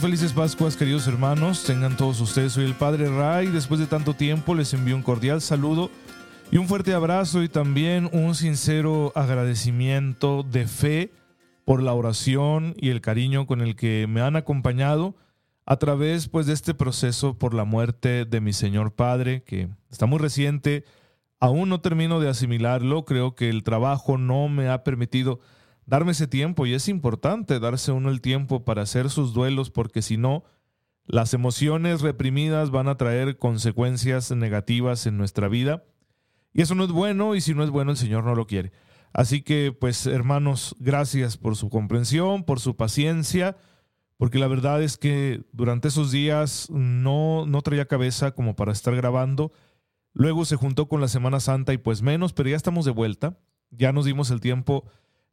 Felices Pascuas, queridos hermanos. Tengan todos ustedes. Soy el Padre Ray. Después de tanto tiempo les envío un cordial saludo y un fuerte abrazo y también un sincero agradecimiento de fe por la oración y el cariño con el que me han acompañado a través pues de este proceso por la muerte de mi Señor Padre, que está muy reciente. Aún no termino de asimilarlo. Creo que el trabajo no me ha permitido darme ese tiempo y es importante darse uno el tiempo para hacer sus duelos porque si no, las emociones reprimidas van a traer consecuencias negativas en nuestra vida y eso no es bueno y si no es bueno el Señor no lo quiere. Así que pues hermanos, gracias por su comprensión, por su paciencia, porque la verdad es que durante esos días no, no traía cabeza como para estar grabando. Luego se juntó con la Semana Santa y pues menos, pero ya estamos de vuelta. Ya nos dimos el tiempo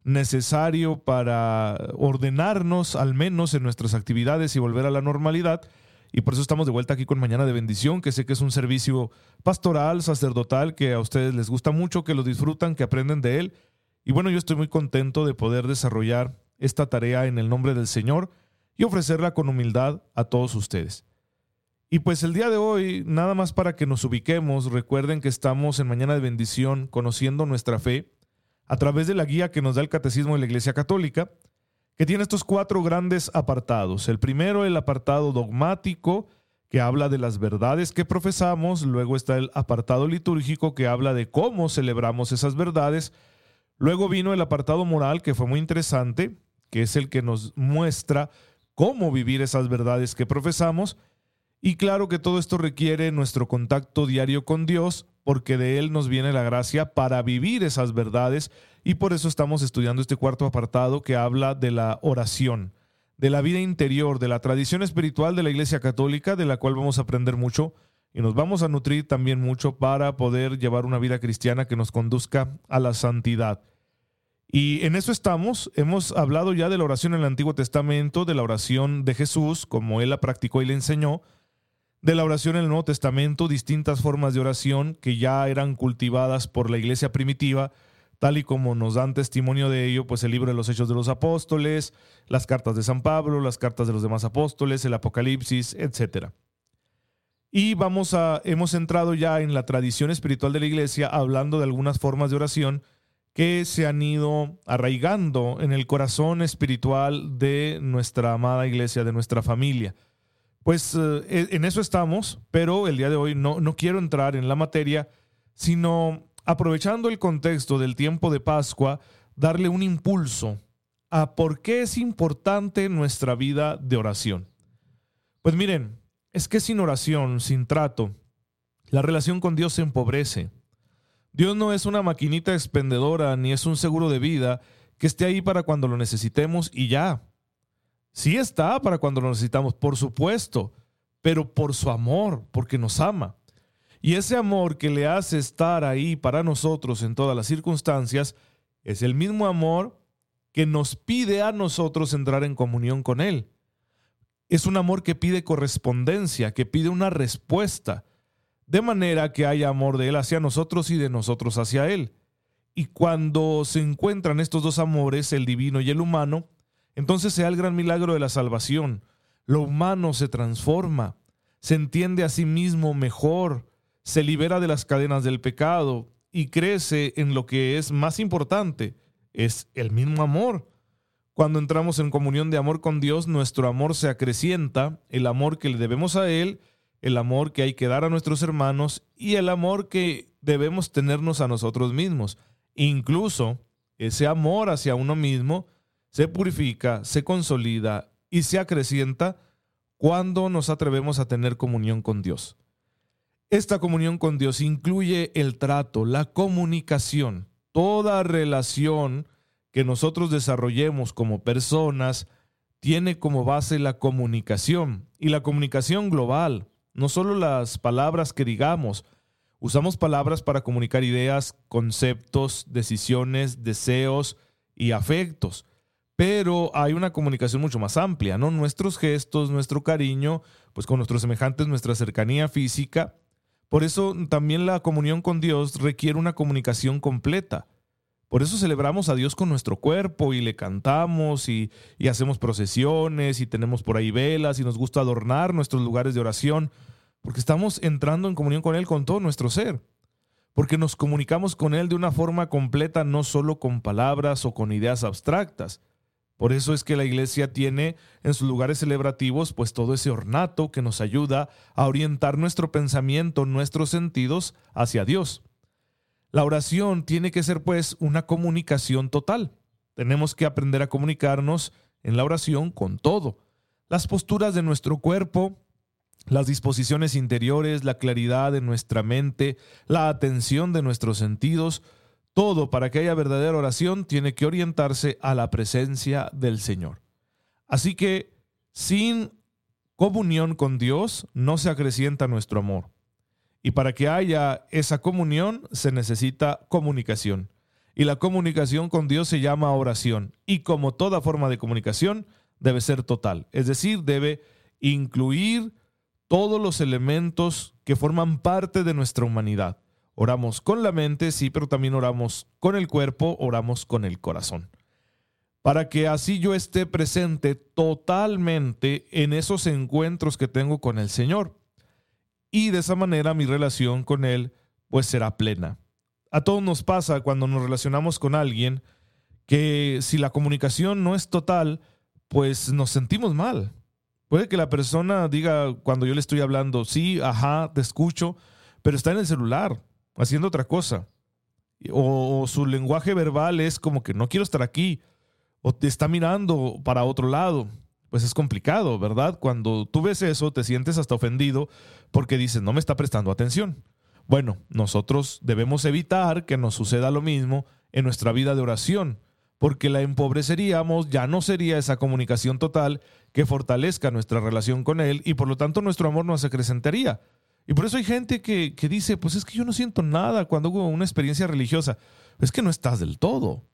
necesario para ordenarnos al menos en nuestras actividades y volver a la normalidad. Y por eso estamos de vuelta aquí con Mañana de Bendición, que sé que es un servicio pastoral, sacerdotal, que a ustedes les gusta mucho, que lo disfrutan, que aprenden de él. Y bueno, yo estoy muy contento de poder desarrollar esta tarea en el nombre del Señor y ofrecerla con humildad a todos ustedes. Y pues el día de hoy, nada más para que nos ubiquemos, recuerden que estamos en Mañana de Bendición conociendo nuestra fe a través de la guía que nos da el Catecismo de la Iglesia Católica, que tiene estos cuatro grandes apartados. El primero, el apartado dogmático, que habla de las verdades que profesamos. Luego está el apartado litúrgico, que habla de cómo celebramos esas verdades. Luego vino el apartado moral, que fue muy interesante, que es el que nos muestra cómo vivir esas verdades que profesamos. Y claro que todo esto requiere nuestro contacto diario con Dios, porque de Él nos viene la gracia para vivir esas verdades y por eso estamos estudiando este cuarto apartado que habla de la oración, de la vida interior, de la tradición espiritual de la Iglesia Católica, de la cual vamos a aprender mucho y nos vamos a nutrir también mucho para poder llevar una vida cristiana que nos conduzca a la santidad. Y en eso estamos. Hemos hablado ya de la oración en el Antiguo Testamento, de la oración de Jesús, como él la practicó y le enseñó, de la oración en el Nuevo Testamento, distintas formas de oración que ya eran cultivadas por la iglesia primitiva, tal y como nos dan testimonio de ello, pues el libro de los Hechos de los Apóstoles, las cartas de San Pablo, las cartas de los demás apóstoles, el Apocalipsis, etc. Y vamos a, hemos entrado ya en la tradición espiritual de la iglesia hablando de algunas formas de oración que se han ido arraigando en el corazón espiritual de nuestra amada iglesia, de nuestra familia. Pues eh, e, en eso estamos, pero el día de hoy no, no quiero entrar en la materia, sino aprovechando el contexto del tiempo de Pascua, darle un impulso a por qué es importante nuestra vida de oración. Pues miren, es que sin oración, sin trato, la relación con Dios se empobrece. Dios no es una maquinita expendedora ni es un seguro de vida que esté ahí para cuando lo necesitemos y ya. Sí está para cuando lo necesitamos, por supuesto, pero por su amor, porque nos ama. Y ese amor que le hace estar ahí para nosotros en todas las circunstancias es el mismo amor que nos pide a nosotros entrar en comunión con Él. Es un amor que pide correspondencia, que pide una respuesta, de manera que haya amor de Él hacia nosotros y de nosotros hacia Él. Y cuando se encuentran estos dos amores, el divino y el humano, entonces se da el gran milagro de la salvación. Lo humano se transforma, se entiende a sí mismo mejor, se libera de las cadenas del pecado y crece en lo que es más importante, es el mismo amor. Cuando entramos en comunión de amor con Dios, nuestro amor se acrecienta, el amor que le debemos a Él, el amor que hay que dar a nuestros hermanos y el amor que debemos tenernos a nosotros mismos. Incluso ese amor hacia uno mismo se purifica, se consolida y se acrecienta cuando nos atrevemos a tener comunión con Dios. Esta comunión con Dios incluye el trato, la comunicación, toda relación que nosotros desarrollemos como personas tiene como base la comunicación y la comunicación global, no solo las palabras que digamos, Usamos palabras para comunicar ideas, conceptos, decisiones, deseos y afectos. Pero hay una comunicación mucho más amplia, ¿no? Nuestros gestos, nuestro cariño, pues con nuestros semejantes, nuestra cercanía física. Por eso también la comunión con Dios requiere una comunicación completa. Por eso celebramos a Dios con nuestro cuerpo y le cantamos y, y, hacemos procesiones y tenemos por ahí velas y nos gusta adornar nuestros lugares de oración, porque estamos entrando en comunión con Él con todo nuestro ser, porque nos comunicamos con Él de una forma completa, no solo con palabras o con ideas abstractas. Por eso es que la iglesia tiene en sus lugares celebrativos pues todo ese ornato que nos ayuda a orientar nuestro pensamiento, nuestros sentidos hacia Dios. La oración tiene que ser pues una comunicación total. Tenemos que aprender a comunicarnos en la oración con todo. Las posturas de nuestro cuerpo, las disposiciones interiores, la claridad de nuestra mente, la atención de nuestros sentidos, todo para que haya verdadera oración tiene que orientarse a la presencia del Señor. Así que sin comunión con Dios no se acrecienta nuestro amor. Y para que haya esa comunión se necesita comunicación. Y la comunicación con Dios se llama oración. Y como toda forma de comunicación, debe ser total. Es decir, debe incluir todos los elementos que forman parte de nuestra humanidad. Oramos con la mente, sí, pero también oramos con el cuerpo, oramos con el corazón. Para que así yo esté presente totalmente en esos encuentros que tengo con el Señor y de esa manera mi relación con Él pues será plena. A todos nos pasa cuando nos relacionamos con alguien que si la comunicación no es total, pues nos sentimos mal. Puede que la persona diga cuando yo le estoy hablando, sí, ajá, te escucho, pero está en el celular, haciendo otra cosa. O, su lenguaje verbal es como que no quiero estar aquí, o te está mirando para otro lado pues es complicado, ¿verdad? Cuando tú ves eso, te sientes hasta ofendido porque dices, no me está prestando atención. Bueno, nosotros debemos evitar que nos suceda lo mismo en nuestra vida de oración, porque la empobreceríamos, ya no sería esa comunicación total que fortalezca nuestra relación con Él y por lo tanto nuestro amor no se acrecentaría. Y por eso hay gente que, que dice, pues es que yo no siento nada cuando hubo una experiencia religiosa. Es que no estás del todo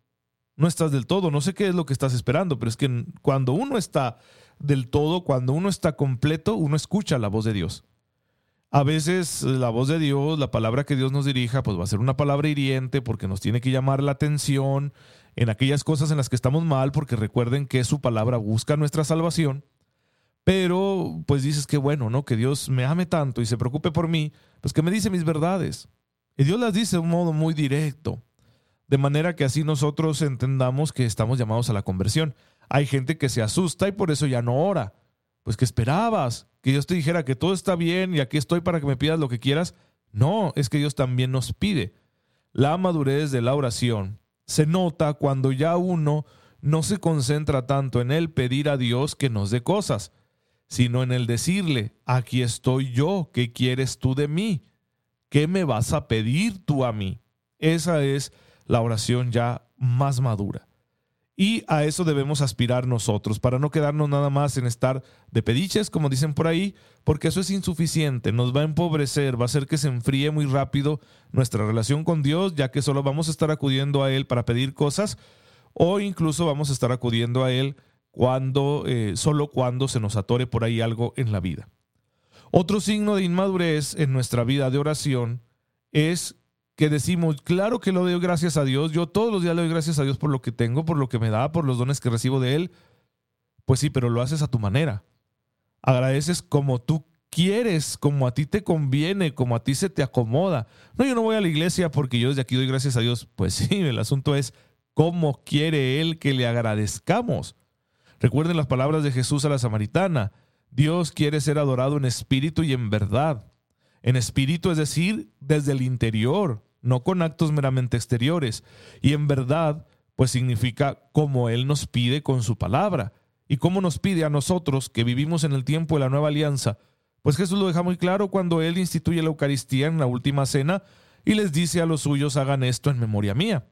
no estás del todo, no sé qué es lo que estás esperando, pero es que cuando uno está del todo, cuando uno está completo, uno escucha la voz de Dios. A veces la voz de Dios, la palabra que Dios nos dirija, pues va a ser una palabra hiriente porque nos tiene que llamar la atención en aquellas cosas en las que estamos mal, porque recuerden que su palabra busca nuestra salvación. Pero pues dices que bueno, ¿no? Que Dios me ame tanto y se preocupe por mí, pues que me dice mis verdades. Y Dios las dice de un modo muy directo de manera que así nosotros entendamos que estamos llamados a la conversión. Hay gente que se asusta y por eso ya no ora. Pues que esperabas que Dios te dijera que todo está bien y aquí estoy para que me pidas lo que quieras. No, es que Dios también nos pide. La madurez de la oración se nota cuando ya uno no se concentra tanto en el pedir a Dios que nos dé cosas, sino en el decirle, aquí estoy yo, ¿qué quieres tú de mí? ¿Qué me vas a pedir tú a mí? Esa es la oración ya más madura. Y a eso debemos aspirar nosotros, para no quedarnos nada más en estar de pediches, como dicen por ahí, porque eso es insuficiente, nos va a empobrecer, va a hacer que se enfríe muy rápido nuestra relación con Dios, ya que solo vamos a estar acudiendo a Él para pedir cosas, o incluso vamos a estar acudiendo a Él cuando, eh, solo cuando se nos atore por ahí algo en la vida. Otro signo de inmadurez en nuestra vida de oración es que decimos, claro que lo doy gracias a Dios, yo todos los días le doy gracias a Dios por lo que tengo, por lo que me da, por los dones que recibo de Él. Pues sí, pero lo haces a tu manera. Agradeces como tú quieres, como a ti te conviene, como a ti se te acomoda. No, yo no voy a la iglesia porque yo desde aquí doy gracias a Dios. Pues sí, el asunto es cómo quiere Él que le agradezcamos. Recuerden las palabras de Jesús a la samaritana. Dios quiere ser adorado en espíritu y en verdad en espíritu, es decir, desde el interior, no con actos meramente exteriores. Y en verdad, pues significa como Él nos pide con su palabra. Y cómo nos pide a nosotros que vivimos en el tiempo de la nueva alianza. Pues Jesús lo deja muy claro cuando Él instituye la Eucaristía en la última cena y les dice a los suyos hagan esto en memoria mía.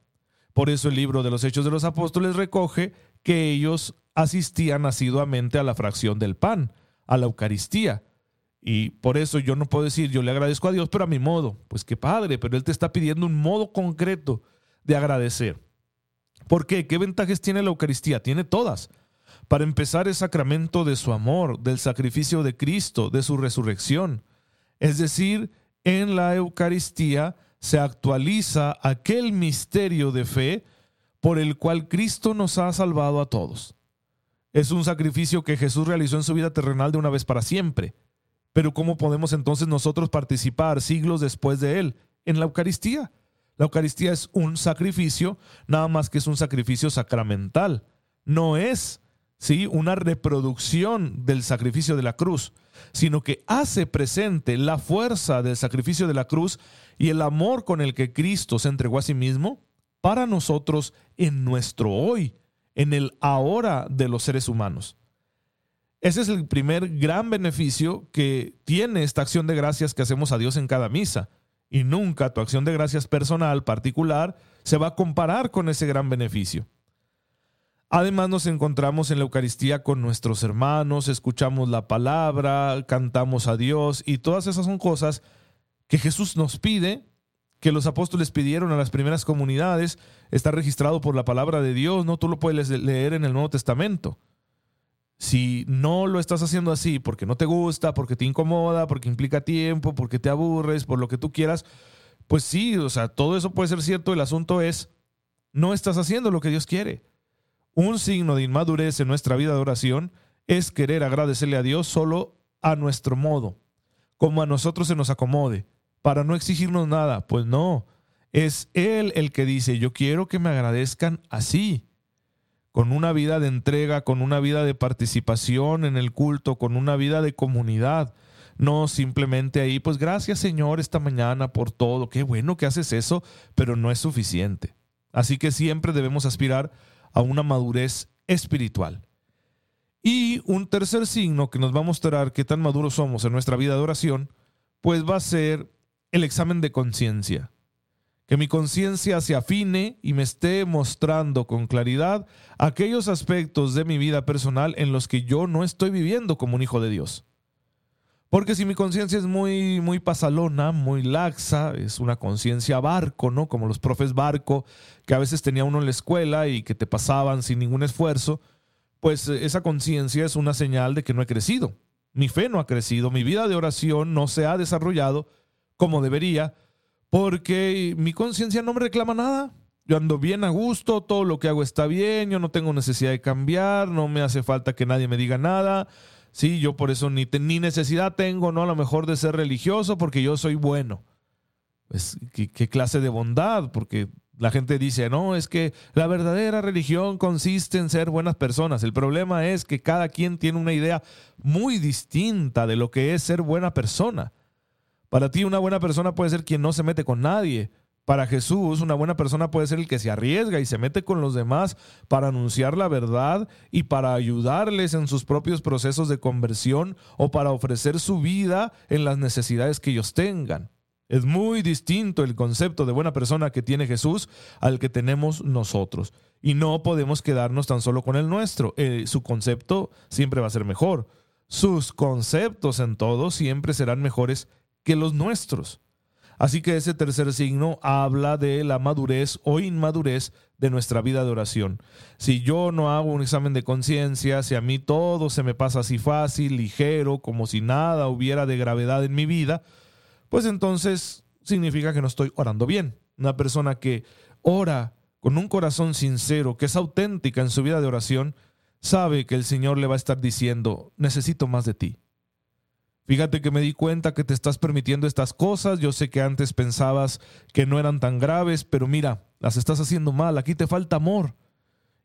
Por eso el libro de los Hechos de los Apóstoles recoge que ellos asistían asiduamente a la fracción del pan, a la Eucaristía, Y por eso yo no puedo decir, yo le agradezco a Dios, pero a mi modo. Pues qué padre, pero Él te está pidiendo un modo concreto de agradecer. ¿Por qué? ¿Qué ventajas tiene la Eucaristía? Tiene todas. Para empezar, es sacramento de su amor, del sacrificio de Cristo, de su resurrección. Es decir, en la Eucaristía se actualiza aquel misterio de fe por el cual Cristo nos ha salvado a todos. Es un sacrificio que Jesús realizó en su vida terrenal de una vez para siempre. Pero ¿cómo podemos entonces nosotros participar siglos después de él en la Eucaristía? La Eucaristía es un sacrificio, nada más que es un sacrificio sacramental. No es ¿sí? una reproducción del sacrificio de la cruz, sino que hace presente la fuerza del sacrificio de la cruz y el amor con el que Cristo se entregó a sí mismo para nosotros en nuestro hoy, en el ahora de los seres humanos. Ese es el primer gran beneficio que tiene esta acción de gracias que hacemos a Dios en cada misa. Y nunca tu acción de gracias personal, particular, se va a comparar con ese gran beneficio. Además nos encontramos en la Eucaristía con nuestros hermanos, escuchamos la palabra, cantamos a Dios y todas esas son cosas que Jesús nos pide, que los apóstoles pidieron a las primeras comunidades, está registrado por la palabra de Dios, no tú lo puedes leer en el Nuevo Testamento. Si no lo estás haciendo así porque no te gusta, porque te incomoda, porque implica tiempo, porque te aburres, por lo que tú quieras, pues sí, o sea, todo eso puede ser cierto, el asunto es, no estás haciendo lo que Dios quiere. Un signo de inmadurez en nuestra vida de oración es querer agradecerle a Dios solo a nuestro modo, como a nosotros se nos acomode, para no exigirnos nada. Pues no, es Él el que dice, yo quiero que me agradezcan así, con una vida de entrega, con una vida de participación en el culto, con una vida de comunidad. No simplemente ahí, pues gracias Señor esta mañana por todo, qué bueno que haces eso, pero no es suficiente. Así que siempre debemos aspirar a una madurez espiritual. Y un tercer signo que nos va a mostrar qué tan maduros somos en nuestra vida de oración, pues va a ser el examen de conciencia. Que mi conciencia se afine y me esté mostrando con claridad aquellos aspectos de mi vida personal en los que yo no estoy viviendo como un hijo de Dios. Porque si mi conciencia es muy, muy pasalona, muy laxa, es una conciencia barco, ¿no? Como los profes barco que a veces tenía uno en la escuela y que te pasaban sin ningún esfuerzo, pues eh, esa conciencia es una señal de que no he crecido. Mi fe no ha crecido, mi vida de oración no se ha desarrollado como debería, porque mi conciencia no me reclama nada. Yo ando bien a gusto, todo lo que hago está bien, yo no tengo necesidad de cambiar, no me hace falta que nadie me diga nada Sí, yo por eso ni, ni necesidad tengo, ¿no? A lo mejor de ser religioso porque yo soy bueno. Pues, ¿qué, ¿qué, clase de bondad? Porque la gente dice, no, es que la verdadera religión consiste en ser buenas personas. El problema es que cada quien tiene una idea muy distinta de lo que es ser buena persona. Para ti una buena persona puede ser quien no se mete con nadie, para Jesús, una buena persona puede ser el que se arriesga y se mete con los demás para anunciar la verdad y para ayudarles en sus propios procesos de conversión o para ofrecer su vida en las necesidades que ellos tengan. Es muy distinto el concepto de buena persona que tiene Jesús al que tenemos nosotros. Y no podemos quedarnos tan solo con el nuestro. Eh, su concepto siempre va a ser mejor. Sus conceptos en todo siempre serán mejores que los nuestros. Así que ese tercer signo habla de la madurez o inmadurez de nuestra vida de oración. Si yo no hago un examen de conciencia, si a mí todo se me pasa así fácil, ligero, como si nada hubiera de gravedad en mi vida, pues entonces significa que no estoy orando bien. Una persona que ora con un corazón sincero, que es auténtica en su vida de oración, sabe que el Señor le va a estar diciendo, necesito más de ti. Fíjate que me di cuenta que te estás permitiendo estas cosas. Yo sé que antes pensabas que no eran tan graves, pero mira, las estás haciendo mal. Aquí te falta amor.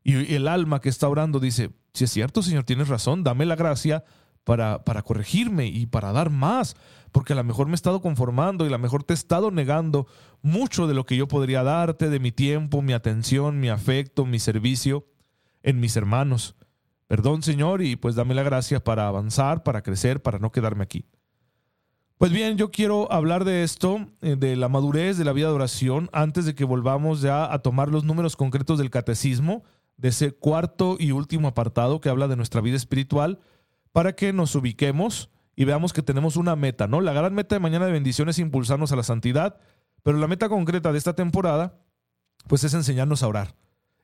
Y el alma que está orando dice, si es cierto, Señor, tienes razón, dame la gracia para, para corregirme y para dar más, porque a lo mejor me he estado conformando y a lo mejor te he estado negando mucho de lo que yo podría darte, de mi tiempo, mi atención, mi afecto, mi servicio en mis hermanos. Perdón, Señor, y pues dame la gracia para avanzar, para crecer, para no quedarme aquí. Pues bien, yo quiero hablar de esto, eh, de la madurez de la vida de oración, antes de que volvamos ya a tomar los números concretos del catecismo, de ese cuarto y último apartado que habla de nuestra vida espiritual, para que nos ubiquemos y veamos que tenemos una meta, ¿no? La gran meta de Mañana de Bendición es impulsarnos a la santidad, pero la meta concreta de esta temporada, pues es enseñarnos a orar,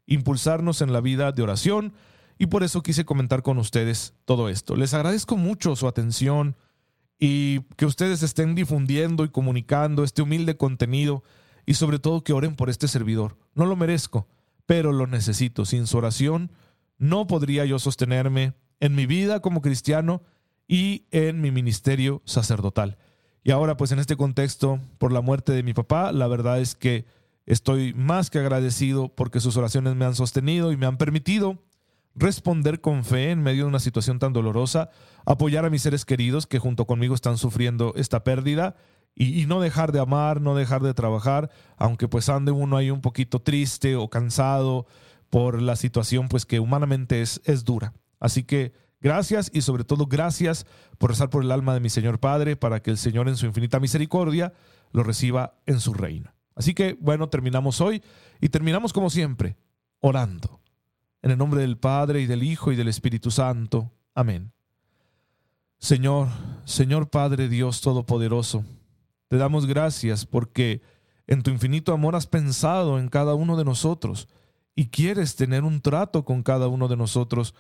impulsarnos en la vida de oración, y por eso quise comentar con ustedes todo esto. Les agradezco mucho su atención y que ustedes estén difundiendo y comunicando este humilde contenido y sobre todo que oren por este servidor. No lo merezco, pero lo necesito. Sin su oración no podría yo sostenerme en mi vida como cristiano y en mi ministerio sacerdotal. Y ahora, pues en este contexto, por la muerte de mi papá, la verdad es que estoy más que agradecido porque sus oraciones me han sostenido y me han permitido responder con fe en medio de una situación tan dolorosa, apoyar a mis seres queridos que junto conmigo están sufriendo esta pérdida y, no dejar de amar, no dejar de trabajar, aunque pues ande uno ahí un poquito triste o cansado por la situación pues que humanamente es, es dura. Así que gracias y sobre todo gracias por rezar por el alma de mi Señor Padre para que el Señor en su infinita misericordia lo reciba en su reino. Así que bueno, terminamos hoy y terminamos como siempre, orando. En el nombre del Padre y del Hijo y del Espíritu Santo. Amén. Señor, Señor Padre Dios Todopoderoso, te damos gracias porque en tu infinito amor has pensado en cada uno de nosotros y quieres tener un trato con cada uno de nosotros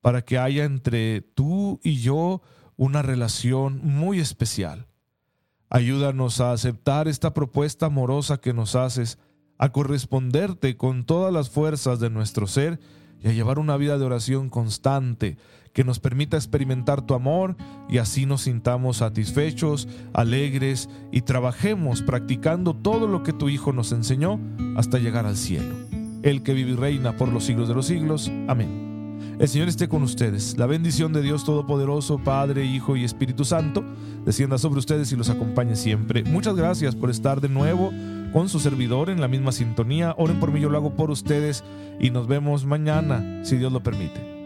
para que haya entre tú y yo una relación muy especial. Ayúdanos a aceptar esta propuesta amorosa que nos haces, a corresponderte con todas las fuerzas de nuestro ser y a llevar una vida de oración constante que nos permita experimentar tu amor y así nos sintamos satisfechos, alegres y trabajemos practicando todo lo que tu Hijo nos enseñó hasta llegar al cielo. El que vive y reina por los siglos de los siglos. Amén. El Señor esté con ustedes. La bendición de Dios Todopoderoso, Padre, Hijo y Espíritu Santo, descienda sobre ustedes y los acompañe siempre. Muchas gracias por estar de nuevo con su servidor en la misma sintonía. Oren por mí, yo lo hago por ustedes y nos vemos mañana, si Dios lo permite.